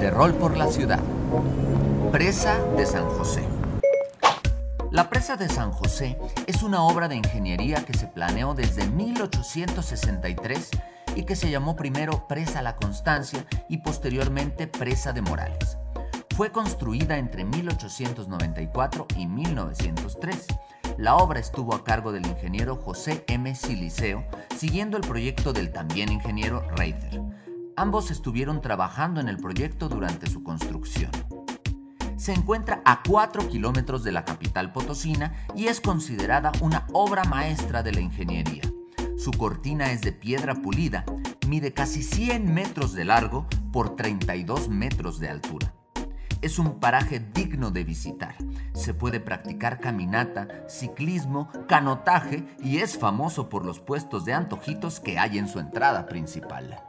De rol por la ciudad. Presa de San José. La presa de San José es una obra de ingeniería que se planeó desde 1863 y que se llamó primero Presa La Constancia y posteriormente Presa de Morales. Fue construida entre 1894 y 1903. La obra estuvo a cargo del ingeniero José M. Siliceo, siguiendo el proyecto del también ingeniero Reiter. Ambos estuvieron trabajando en el proyecto durante su construcción. Se encuentra a 4 kilómetros de la capital potosina y es considerada una obra maestra de la ingeniería. Su cortina es de piedra pulida, mide casi 100 metros de largo por 32 metros de altura. Es un paraje digno de visitar. Se puede practicar caminata, ciclismo, canotaje y es famoso por los puestos de antojitos que hay en su entrada principal.